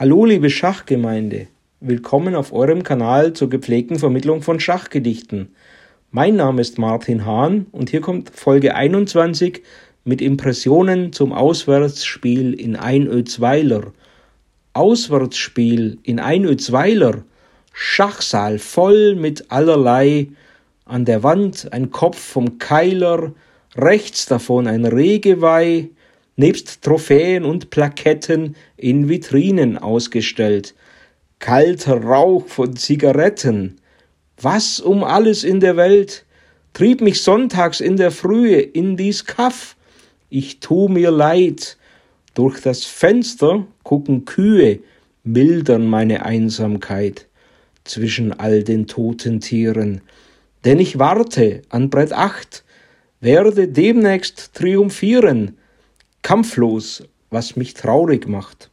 Hallo liebe Schachgemeinde, willkommen auf eurem Kanal zur gepflegten Vermittlung von Schachgedichten. Mein Name ist Martin Hahn und hier kommt Folge 21 mit Impressionen zum Auswärtsspiel in Einötzweiler. Auswärtsspiel in Einötzweiler, Schachsaal voll mit allerlei, an der Wand ein Kopf vom Keiler, rechts davon ein Regeweih, nebst Trophäen und Plaketten in Vitrinen ausgestellt. Kalter Rauch von Zigaretten. Was um alles in der Welt trieb mich sonntags in der Frühe in dies Kaff? Ich tu mir leid. Durch das Fenster gucken Kühe, mildern meine Einsamkeit zwischen all den toten Tieren. Denn ich warte an Brett acht, werde demnächst triumphieren, kampflos, was mich traurig macht.